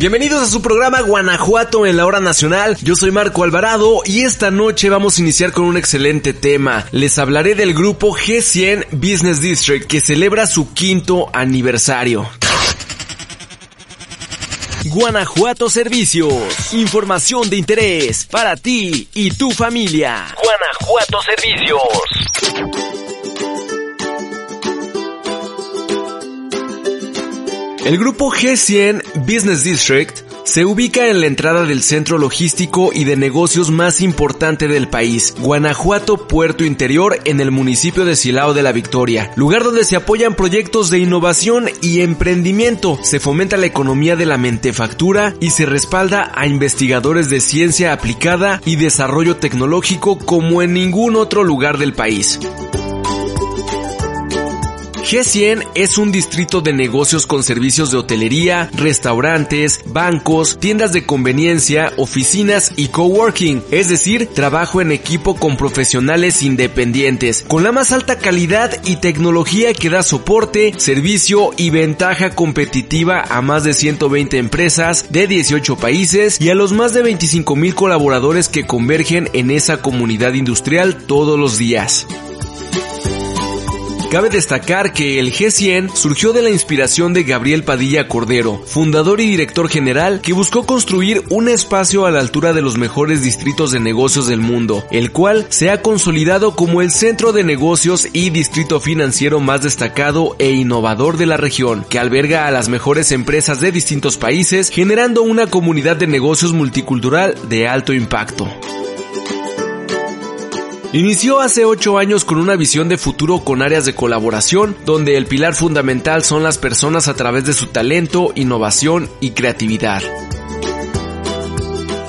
Bienvenidos a su programa Guanajuato en la hora nacional. Yo soy Marco Alvarado y esta noche vamos a iniciar con un excelente tema. Les hablaré del grupo G100 Business District que celebra su quinto aniversario. Guanajuato Servicios. Información de interés para ti y tu familia. Guanajuato Servicios. El grupo G100 Business District se ubica en la entrada del centro logístico y de negocios más importante del país, Guanajuato Puerto Interior, en el municipio de Silao de la Victoria, lugar donde se apoyan proyectos de innovación y emprendimiento, se fomenta la economía de la mentefactura y se respalda a investigadores de ciencia aplicada y desarrollo tecnológico como en ningún otro lugar del país. G100 es un distrito de negocios con servicios de hotelería, restaurantes, bancos, tiendas de conveniencia, oficinas y coworking, es decir, trabajo en equipo con profesionales independientes, con la más alta calidad y tecnología que da soporte, servicio y ventaja competitiva a más de 120 empresas de 18 países y a los más de 25 mil colaboradores que convergen en esa comunidad industrial todos los días. Cabe destacar que el G100 surgió de la inspiración de Gabriel Padilla Cordero, fundador y director general que buscó construir un espacio a la altura de los mejores distritos de negocios del mundo, el cual se ha consolidado como el centro de negocios y distrito financiero más destacado e innovador de la región, que alberga a las mejores empresas de distintos países, generando una comunidad de negocios multicultural de alto impacto. Inició hace 8 años con una visión de futuro con áreas de colaboración, donde el pilar fundamental son las personas a través de su talento, innovación y creatividad.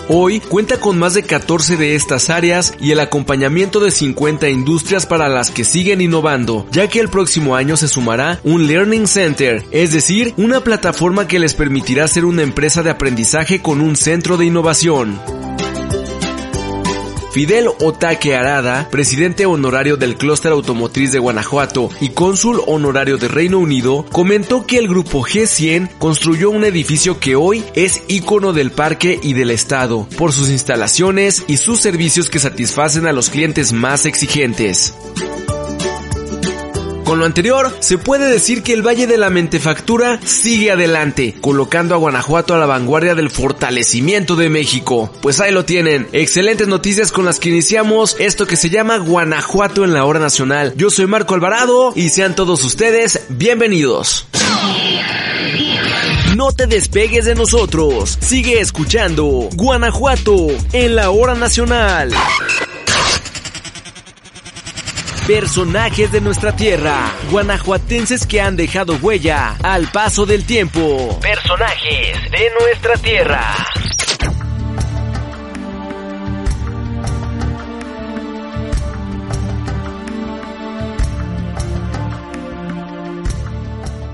Hoy cuenta con más de 14 de estas áreas y el acompañamiento de 50 industrias para las que siguen innovando, ya que el próximo año se sumará un Learning Center, es decir, una plataforma que les permitirá ser una empresa de aprendizaje con un centro de innovación. Fidel Otaque Arada, presidente honorario del Clúster Automotriz de Guanajuato y cónsul honorario de Reino Unido, comentó que el grupo G100 construyó un edificio que hoy es ícono del parque y del estado, por sus instalaciones y sus servicios que satisfacen a los clientes más exigentes. Con lo anterior, se puede decir que el Valle de la Mentefactura sigue adelante, colocando a Guanajuato a la vanguardia del fortalecimiento de México. Pues ahí lo tienen, excelentes noticias con las que iniciamos esto que se llama Guanajuato en la hora nacional. Yo soy Marco Alvarado y sean todos ustedes bienvenidos. No te despegues de nosotros, sigue escuchando Guanajuato en la hora nacional. Personajes de nuestra tierra, guanajuatenses que han dejado huella al paso del tiempo. Personajes de nuestra tierra.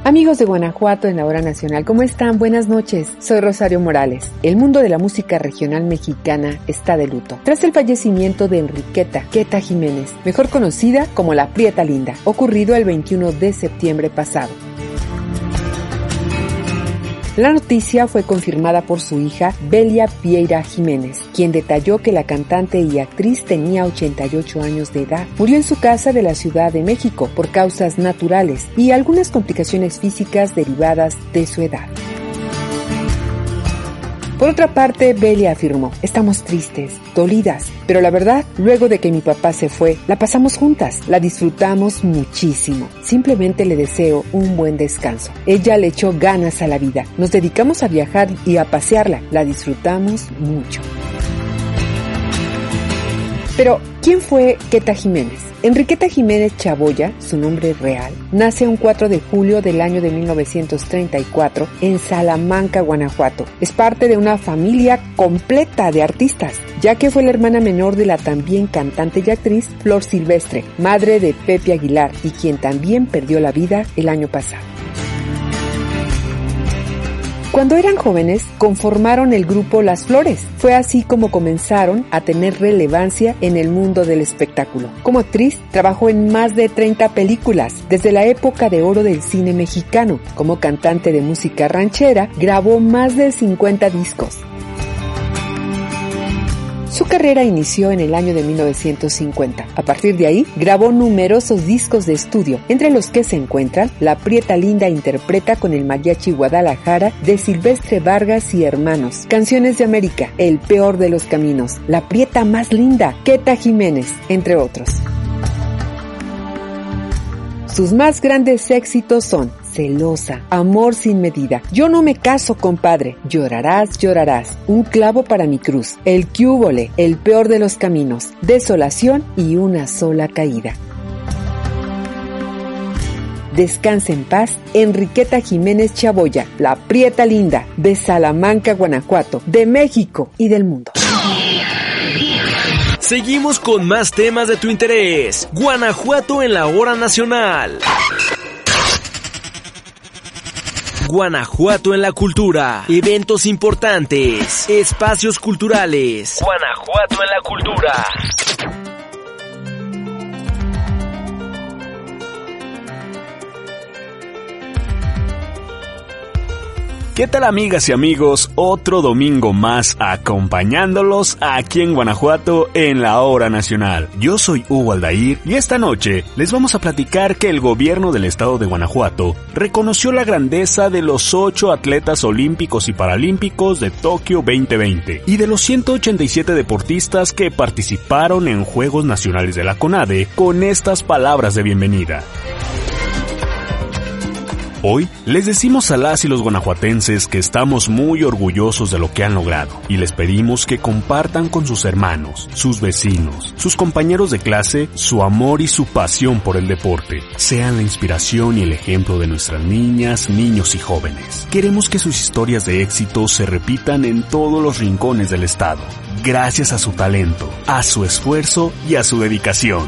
Amigos de Guanajuato en la hora nacional, ¿cómo están? Buenas noches. Soy Rosario Morales. El mundo de la música regional mexicana está de luto. Tras el fallecimiento de Enriqueta Queta Jiménez, mejor conocida como la Prieta Linda, ocurrido el 21 de septiembre pasado. La noticia fue confirmada por su hija Belia Vieira Jiménez, quien detalló que la cantante y actriz tenía 88 años de edad. Murió en su casa de la Ciudad de México por causas naturales y algunas complicaciones físicas derivadas de su edad. Por otra parte, Belia afirmó, estamos tristes, dolidas, pero la verdad, luego de que mi papá se fue, la pasamos juntas, la disfrutamos muchísimo. Simplemente le deseo un buen descanso. Ella le echó ganas a la vida, nos dedicamos a viajar y a pasearla, la disfrutamos mucho. Pero, ¿quién fue Queta Jiménez? Enriqueta Jiménez Chaboya, su nombre real, nace un 4 de julio del año de 1934 en Salamanca, Guanajuato. Es parte de una familia completa de artistas, ya que fue la hermana menor de la también cantante y actriz Flor Silvestre, madre de Pepe Aguilar y quien también perdió la vida el año pasado. Cuando eran jóvenes, conformaron el grupo Las Flores. Fue así como comenzaron a tener relevancia en el mundo del espectáculo. Como actriz, trabajó en más de 30 películas, desde la época de oro del cine mexicano. Como cantante de música ranchera, grabó más de 50 discos. Su carrera inició en el año de 1950. A partir de ahí, grabó numerosos discos de estudio, entre los que se encuentran La Prieta Linda interpreta con el Mariachi Guadalajara de Silvestre Vargas y Hermanos, Canciones de América, El Peor de los Caminos, La Prieta Más Linda, Queta Jiménez, entre otros. Sus más grandes éxitos son celosa, amor sin medida. Yo no me caso, compadre. Llorarás, llorarás. Un clavo para mi cruz. El cúbole, el peor de los caminos. Desolación y una sola caída. Descansa en paz, Enriqueta Jiménez Chaboya, la Prieta Linda, de Salamanca, Guanajuato, de México y del mundo. Seguimos con más temas de tu interés. Guanajuato en la hora nacional. Guanajuato en la cultura. Eventos importantes. Espacios culturales. Guanajuato en la cultura. ¿Qué tal amigas y amigos? Otro domingo más acompañándolos aquí en Guanajuato en la hora nacional. Yo soy Hugo Aldair y esta noche les vamos a platicar que el gobierno del estado de Guanajuato reconoció la grandeza de los ocho atletas olímpicos y paralímpicos de Tokio 2020 y de los 187 deportistas que participaron en Juegos Nacionales de la CONADE con estas palabras de bienvenida. Hoy les decimos a las y los guanajuatenses que estamos muy orgullosos de lo que han logrado y les pedimos que compartan con sus hermanos, sus vecinos, sus compañeros de clase su amor y su pasión por el deporte. Sean la inspiración y el ejemplo de nuestras niñas, niños y jóvenes. Queremos que sus historias de éxito se repitan en todos los rincones del estado, gracias a su talento, a su esfuerzo y a su dedicación.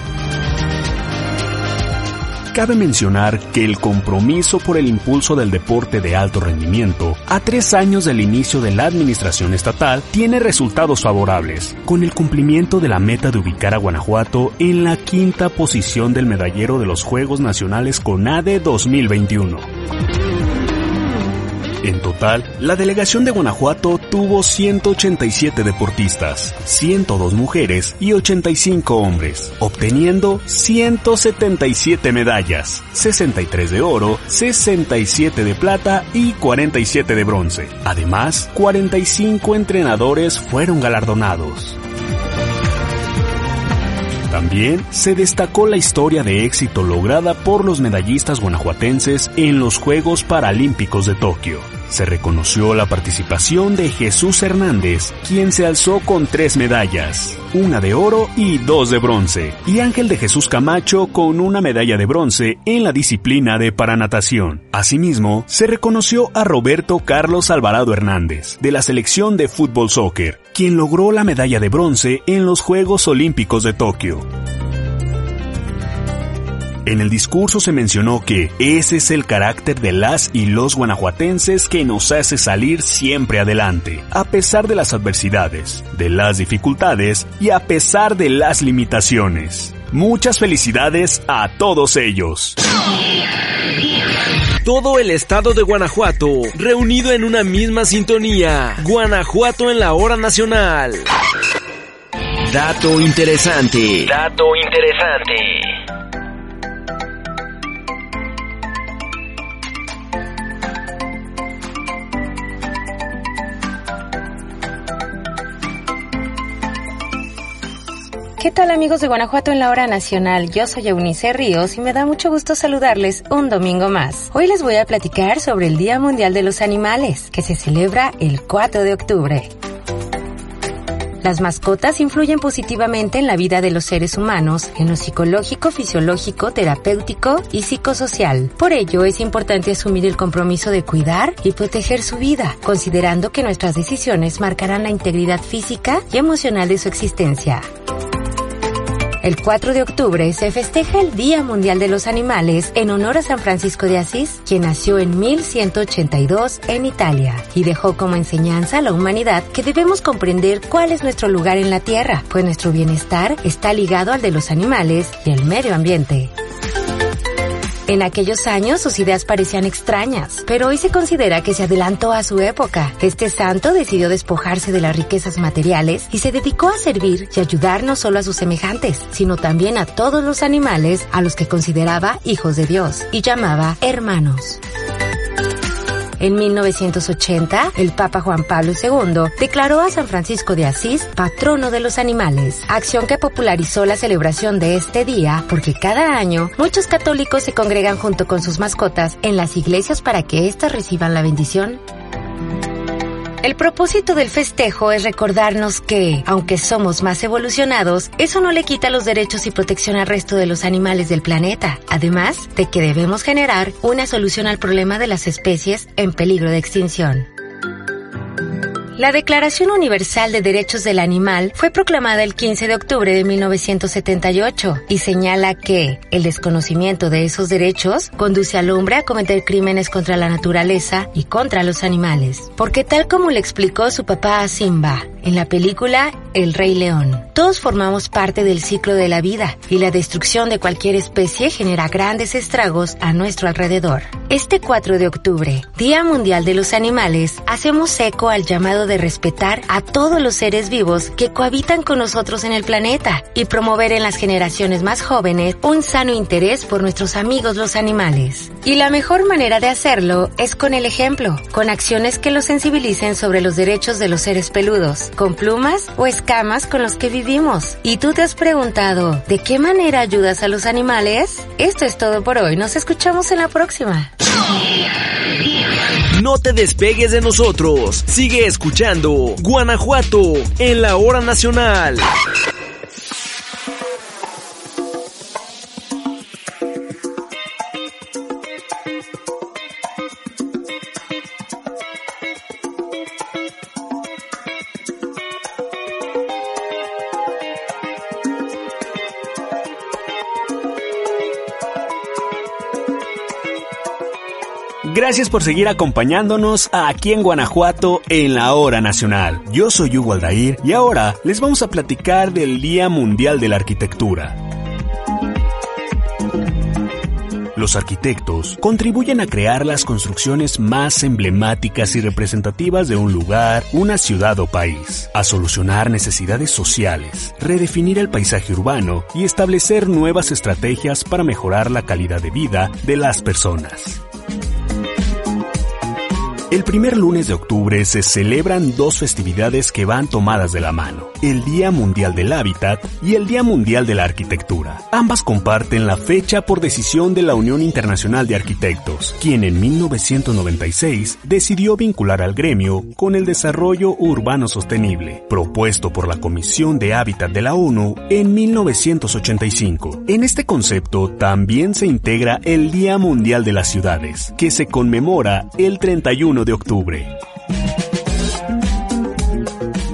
Cabe mencionar que el compromiso por el impulso del deporte de alto rendimiento, a tres años del inicio de la administración estatal, tiene resultados favorables, con el cumplimiento de la meta de ubicar a Guanajuato en la quinta posición del medallero de los Juegos Nacionales CONADE 2021. En total, la delegación de Guanajuato tuvo 187 deportistas, 102 mujeres y 85 hombres, obteniendo 177 medallas, 63 de oro, 67 de plata y 47 de bronce. Además, 45 entrenadores fueron galardonados. También se destacó la historia de éxito lograda por los medallistas guanajuatenses en los Juegos Paralímpicos de Tokio. Se reconoció la participación de Jesús Hernández, quien se alzó con tres medallas, una de oro y dos de bronce, y Ángel de Jesús Camacho con una medalla de bronce en la disciplina de paranatación. Asimismo, se reconoció a Roberto Carlos Alvarado Hernández, de la selección de fútbol soccer, quien logró la medalla de bronce en los Juegos Olímpicos de Tokio. En el discurso se mencionó que ese es el carácter de las y los guanajuatenses que nos hace salir siempre adelante, a pesar de las adversidades, de las dificultades y a pesar de las limitaciones. Muchas felicidades a todos ellos. Todo el estado de Guanajuato, reunido en una misma sintonía. Guanajuato en la hora nacional. Dato interesante. Dato interesante. ¿Qué tal amigos de Guanajuato en la hora nacional? Yo soy Eunice Ríos y me da mucho gusto saludarles un domingo más. Hoy les voy a platicar sobre el Día Mundial de los Animales, que se celebra el 4 de octubre. Las mascotas influyen positivamente en la vida de los seres humanos, en lo psicológico, fisiológico, terapéutico y psicosocial. Por ello, es importante asumir el compromiso de cuidar y proteger su vida, considerando que nuestras decisiones marcarán la integridad física y emocional de su existencia. El 4 de octubre se festeja el Día Mundial de los Animales en honor a San Francisco de Asís, quien nació en 1182 en Italia y dejó como enseñanza a la humanidad que debemos comprender cuál es nuestro lugar en la Tierra, pues nuestro bienestar está ligado al de los animales y el medio ambiente. En aquellos años sus ideas parecían extrañas, pero hoy se considera que se adelantó a su época. Este santo decidió despojarse de las riquezas materiales y se dedicó a servir y ayudar no solo a sus semejantes, sino también a todos los animales a los que consideraba hijos de Dios y llamaba hermanos. En 1980, el Papa Juan Pablo II declaró a San Francisco de Asís patrono de los animales, acción que popularizó la celebración de este día porque cada año muchos católicos se congregan junto con sus mascotas en las iglesias para que éstas reciban la bendición el propósito del festejo es recordarnos que, aunque somos más evolucionados, eso no le quita los derechos y protección al resto de los animales del planeta, además de que debemos generar una solución al problema de las especies en peligro de extinción. La Declaración Universal de Derechos del Animal fue proclamada el 15 de octubre de 1978 y señala que el desconocimiento de esos derechos conduce al hombre a cometer crímenes contra la naturaleza y contra los animales. Porque tal como le explicó su papá a Simba en la película El Rey León, todos formamos parte del ciclo de la vida y la destrucción de cualquier especie genera grandes estragos a nuestro alrededor. Este 4 de octubre, Día Mundial de los Animales, hacemos eco al llamado de respetar a todos los seres vivos que cohabitan con nosotros en el planeta y promover en las generaciones más jóvenes un sano interés por nuestros amigos los animales. Y la mejor manera de hacerlo es con el ejemplo, con acciones que los sensibilicen sobre los derechos de los seres peludos, con plumas o escamas con los que vivimos. ¿Y tú te has preguntado, ¿de qué manera ayudas a los animales? Esto es todo por hoy, nos escuchamos en la próxima. No te despegues de nosotros. Sigue escuchando Guanajuato en la hora nacional. Gracias por seguir acompañándonos aquí en Guanajuato en la hora nacional. Yo soy Hugo Aldair y ahora les vamos a platicar del Día Mundial de la Arquitectura. Los arquitectos contribuyen a crear las construcciones más emblemáticas y representativas de un lugar, una ciudad o país, a solucionar necesidades sociales, redefinir el paisaje urbano y establecer nuevas estrategias para mejorar la calidad de vida de las personas. El primer lunes de octubre se celebran dos festividades que van tomadas de la mano, el Día Mundial del Hábitat y el Día Mundial de la Arquitectura. Ambas comparten la fecha por decisión de la Unión Internacional de Arquitectos, quien en 1996 decidió vincular al gremio con el desarrollo urbano sostenible, propuesto por la Comisión de Hábitat de la ONU en 1985. En este concepto también se integra el Día Mundial de las Ciudades, que se conmemora el 31 de octubre.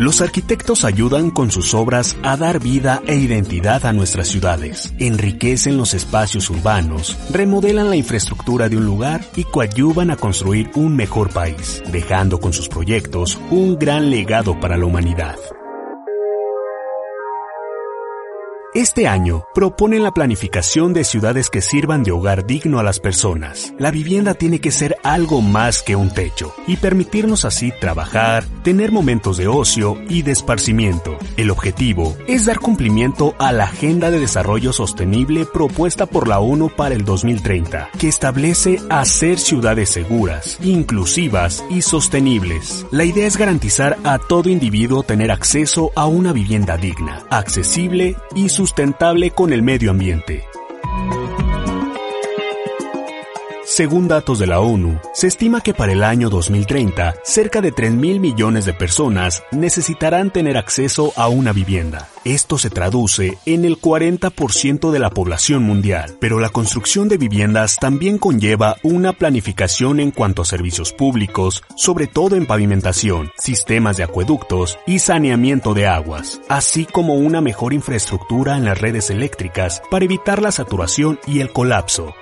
Los arquitectos ayudan con sus obras a dar vida e identidad a nuestras ciudades, enriquecen los espacios urbanos, remodelan la infraestructura de un lugar y coadyuvan a construir un mejor país, dejando con sus proyectos un gran legado para la humanidad. Este año proponen la planificación de ciudades que sirvan de hogar digno a las personas. La vivienda tiene que ser algo más que un techo y permitirnos así trabajar, tener momentos de ocio y de esparcimiento. El objetivo es dar cumplimiento a la Agenda de Desarrollo Sostenible propuesta por la ONU para el 2030, que establece hacer ciudades seguras, inclusivas y sostenibles. La idea es garantizar a todo individuo tener acceso a una vivienda digna, accesible y sustentable con el medio ambiente. Según datos de la ONU, se estima que para el año 2030, cerca de 3 mil millones de personas necesitarán tener acceso a una vivienda. Esto se traduce en el 40% de la población mundial, pero la construcción de viviendas también conlleva una planificación en cuanto a servicios públicos, sobre todo en pavimentación, sistemas de acueductos y saneamiento de aguas, así como una mejor infraestructura en las redes eléctricas para evitar la saturación y el colapso.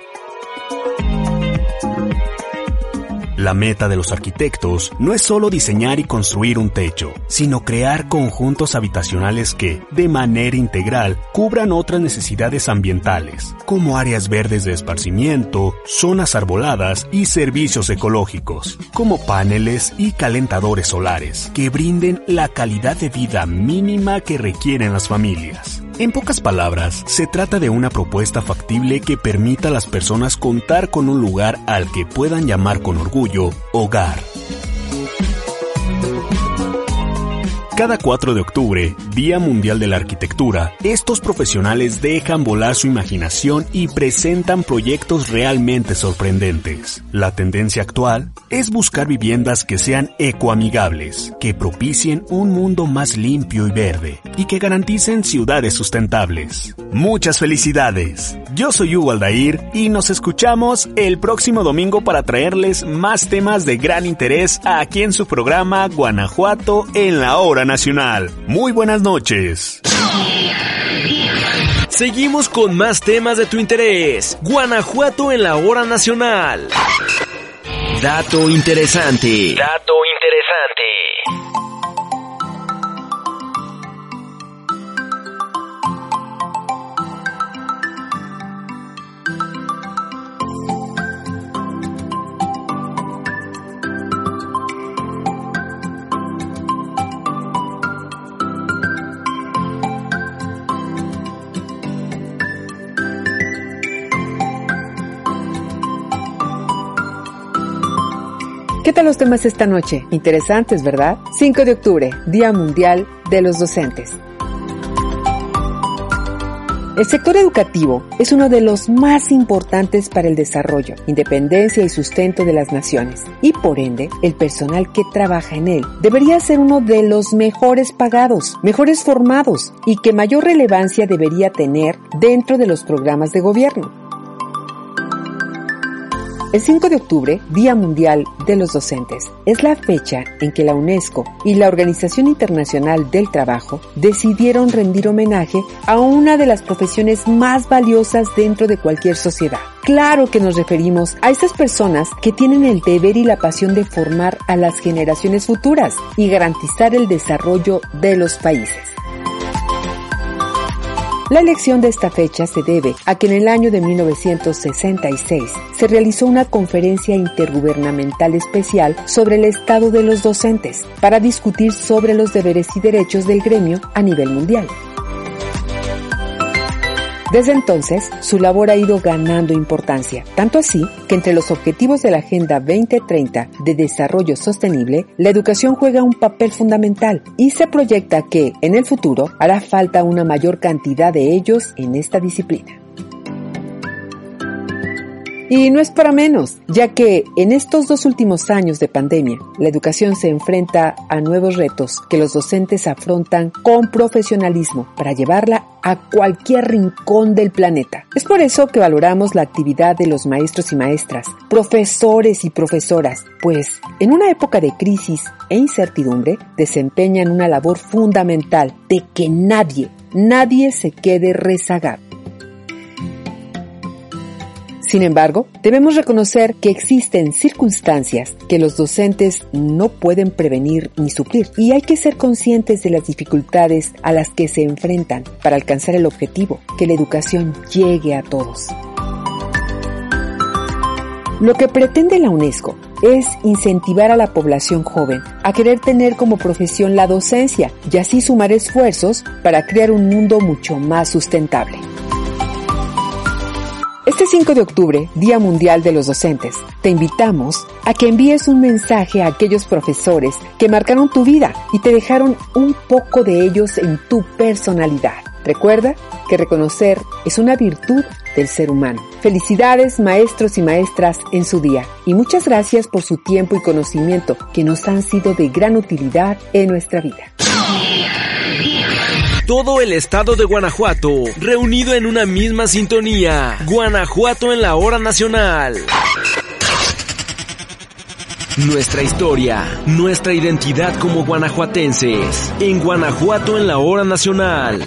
La meta de los arquitectos no es solo diseñar y construir un techo, sino crear conjuntos habitacionales que, de manera integral, cubran otras necesidades ambientales, como áreas verdes de esparcimiento, zonas arboladas y servicios ecológicos, como paneles y calentadores solares, que brinden la calidad de vida mínima que requieren las familias. En pocas palabras, se trata de una propuesta factible que permita a las personas contar con un lugar al que puedan llamar con orgullo hogar. Cada 4 de octubre, Día Mundial de la Arquitectura, estos profesionales dejan volar su imaginación y presentan proyectos realmente sorprendentes. La tendencia actual es buscar viviendas que sean ecoamigables, que propicien un mundo más limpio y verde y que garanticen ciudades sustentables. Muchas felicidades. Yo soy Hugo Aldair y nos escuchamos el próximo domingo para traerles más temas de gran interés aquí en su programa Guanajuato en la hora nacional. Muy buenas noches. Seguimos con más temas de tu interés. Guanajuato en la hora nacional. Dato interesante. Dato ¿Qué tal los temas esta noche? Interesantes, ¿verdad? 5 de octubre, Día Mundial de los Docentes. El sector educativo es uno de los más importantes para el desarrollo, independencia y sustento de las naciones, y por ende, el personal que trabaja en él debería ser uno de los mejores pagados, mejores formados y que mayor relevancia debería tener dentro de los programas de gobierno. El 5 de octubre, Día Mundial de los Docentes, es la fecha en que la UNESCO y la Organización Internacional del Trabajo decidieron rendir homenaje a una de las profesiones más valiosas dentro de cualquier sociedad. Claro que nos referimos a esas personas que tienen el deber y la pasión de formar a las generaciones futuras y garantizar el desarrollo de los países. La elección de esta fecha se debe a que en el año de 1966 se realizó una conferencia intergubernamental especial sobre el estado de los docentes para discutir sobre los deberes y derechos del gremio a nivel mundial. Desde entonces, su labor ha ido ganando importancia, tanto así que entre los objetivos de la Agenda 2030 de Desarrollo Sostenible, la educación juega un papel fundamental y se proyecta que, en el futuro, hará falta una mayor cantidad de ellos en esta disciplina. Y no es para menos, ya que en estos dos últimos años de pandemia, la educación se enfrenta a nuevos retos que los docentes afrontan con profesionalismo para llevarla a cualquier rincón del planeta. Es por eso que valoramos la actividad de los maestros y maestras, profesores y profesoras, pues en una época de crisis e incertidumbre desempeñan una labor fundamental de que nadie, nadie se quede rezagado. Sin embargo, debemos reconocer que existen circunstancias que los docentes no pueden prevenir ni suplir y hay que ser conscientes de las dificultades a las que se enfrentan para alcanzar el objetivo, que la educación llegue a todos. Lo que pretende la UNESCO es incentivar a la población joven a querer tener como profesión la docencia y así sumar esfuerzos para crear un mundo mucho más sustentable. Este 5 de octubre, Día Mundial de los Docentes, te invitamos a que envíes un mensaje a aquellos profesores que marcaron tu vida y te dejaron un poco de ellos en tu personalidad. Recuerda que reconocer es una virtud del ser humano. Felicidades maestros y maestras en su día y muchas gracias por su tiempo y conocimiento que nos han sido de gran utilidad en nuestra vida. Todo el estado de Guanajuato, reunido en una misma sintonía. Guanajuato en la hora nacional. Nuestra historia, nuestra identidad como guanajuatenses. En Guanajuato en la hora nacional.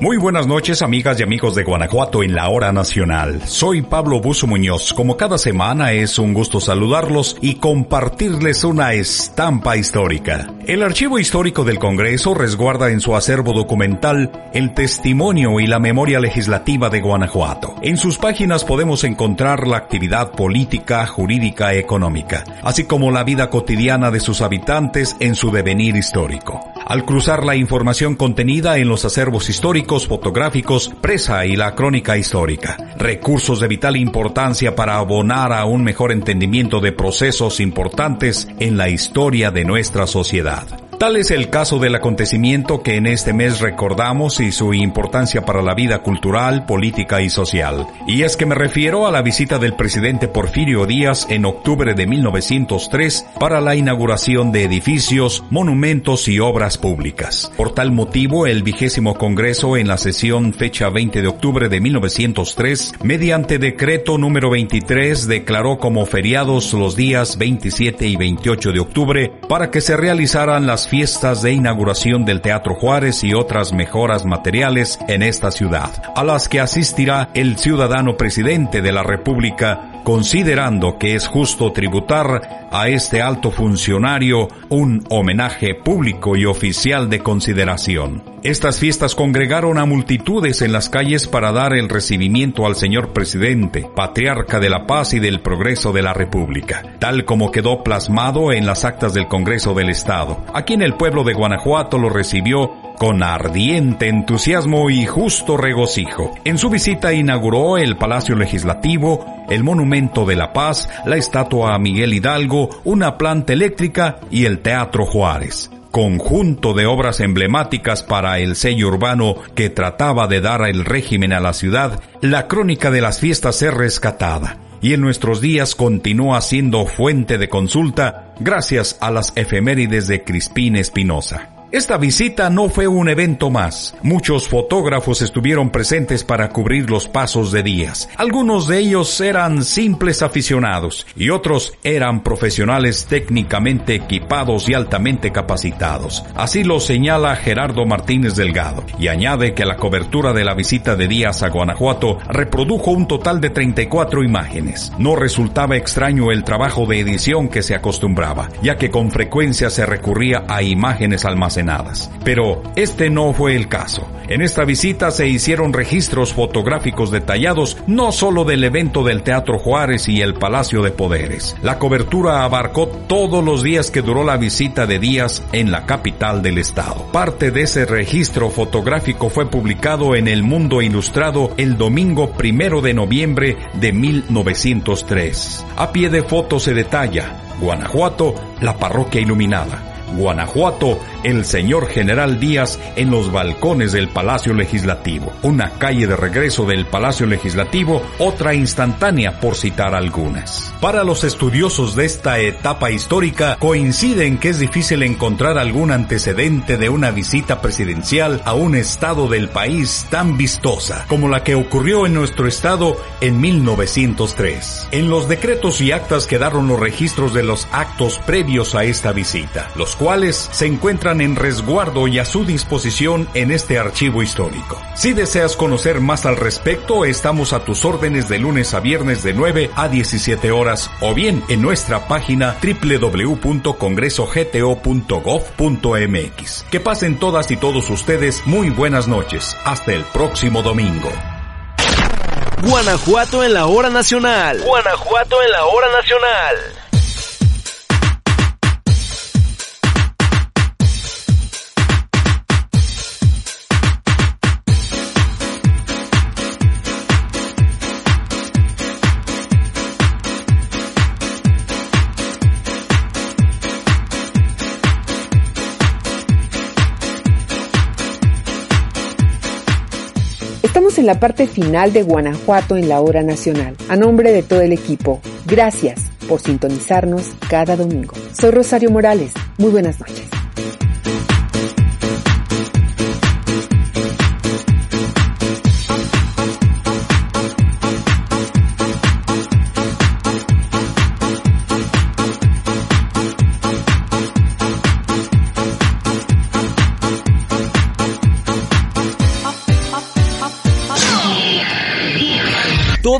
Muy buenas noches amigas y amigos de Guanajuato en la hora nacional. Soy Pablo Buzo Muñoz. Como cada semana es un gusto saludarlos y compartirles una estampa histórica. El Archivo Histórico del Congreso resguarda en su acervo documental el testimonio y la memoria legislativa de Guanajuato. En sus páginas podemos encontrar la actividad política, jurídica, económica, así como la vida cotidiana de sus habitantes en su devenir histórico. Al cruzar la información contenida en los acervos históricos, fotográficos, presa y la crónica histórica, recursos de vital importancia para abonar a un mejor entendimiento de procesos importantes en la historia de nuestra sociedad. Tal es el caso del acontecimiento que en este mes recordamos y su importancia para la vida cultural, política y social. Y es que me refiero a la visita del presidente Porfirio Díaz en octubre de 1903 para la inauguración de edificios, monumentos y obras públicas. Por tal motivo, el vigésimo Congreso en la sesión fecha 20 de octubre de 1903, mediante decreto número 23, declaró como feriados los días 27 y 28 de octubre para que se realizaran las fiestas de inauguración del Teatro Juárez y otras mejoras materiales en esta ciudad, a las que asistirá el ciudadano presidente de la República, considerando que es justo tributar a este alto funcionario un homenaje público y oficial de consideración. Estas fiestas congregaron a multitudes en las calles para dar el recibimiento al señor presidente, patriarca de la paz y del progreso de la República, tal como quedó plasmado en las actas del Congreso del Estado. Aquí en el pueblo de Guanajuato lo recibió con ardiente entusiasmo y justo regocijo. En su visita inauguró el Palacio Legislativo, el Monumento de la Paz, la estatua a Miguel Hidalgo, una planta eléctrica y el Teatro Juárez conjunto de obras emblemáticas para el sello urbano que trataba de dar el régimen a la ciudad, la crónica de las fiestas es rescatada y en nuestros días continúa siendo fuente de consulta gracias a las efemérides de Crispín Espinosa. Esta visita no fue un evento más. Muchos fotógrafos estuvieron presentes para cubrir los pasos de Díaz. Algunos de ellos eran simples aficionados y otros eran profesionales técnicamente equipados y altamente capacitados. Así lo señala Gerardo Martínez Delgado y añade que la cobertura de la visita de Díaz a Guanajuato reprodujo un total de 34 imágenes. No resultaba extraño el trabajo de edición que se acostumbraba, ya que con frecuencia se recurría a imágenes almacenadas pero este no fue el caso. En esta visita se hicieron registros fotográficos detallados no solo del evento del Teatro Juárez y el Palacio de Poderes. La cobertura abarcó todos los días que duró la visita de Díaz en la capital del estado. Parte de ese registro fotográfico fue publicado en El Mundo Ilustrado el domingo primero de noviembre de 1903. A pie de foto se detalla Guanajuato, la parroquia iluminada. Guanajuato, el señor general Díaz en los balcones del Palacio Legislativo. Una calle de regreso del Palacio Legislativo, otra instantánea por citar algunas. Para los estudiosos de esta etapa histórica, coinciden que es difícil encontrar algún antecedente de una visita presidencial a un estado del país tan vistosa como la que ocurrió en nuestro estado en 1903. En los decretos y actas quedaron los registros de los actos previos a esta visita, los cuales se encuentran en resguardo y a su disposición en este archivo histórico. Si deseas conocer más al respecto, estamos a tus órdenes de lunes a viernes de 9 a 17 horas o bien en nuestra página www.congresogto.gov.mx. Que pasen todas y todos ustedes muy buenas noches. Hasta el próximo domingo. Guanajuato en la hora nacional. Guanajuato en la hora nacional. En la parte final de Guanajuato en la hora nacional. A nombre de todo el equipo, gracias por sintonizarnos cada domingo. Soy Rosario Morales. Muy buenas noches.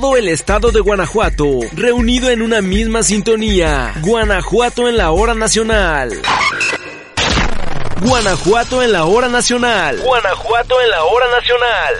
Todo el estado de Guanajuato, reunido en una misma sintonía. Guanajuato en la hora nacional. Guanajuato en la hora nacional. Guanajuato en la hora nacional.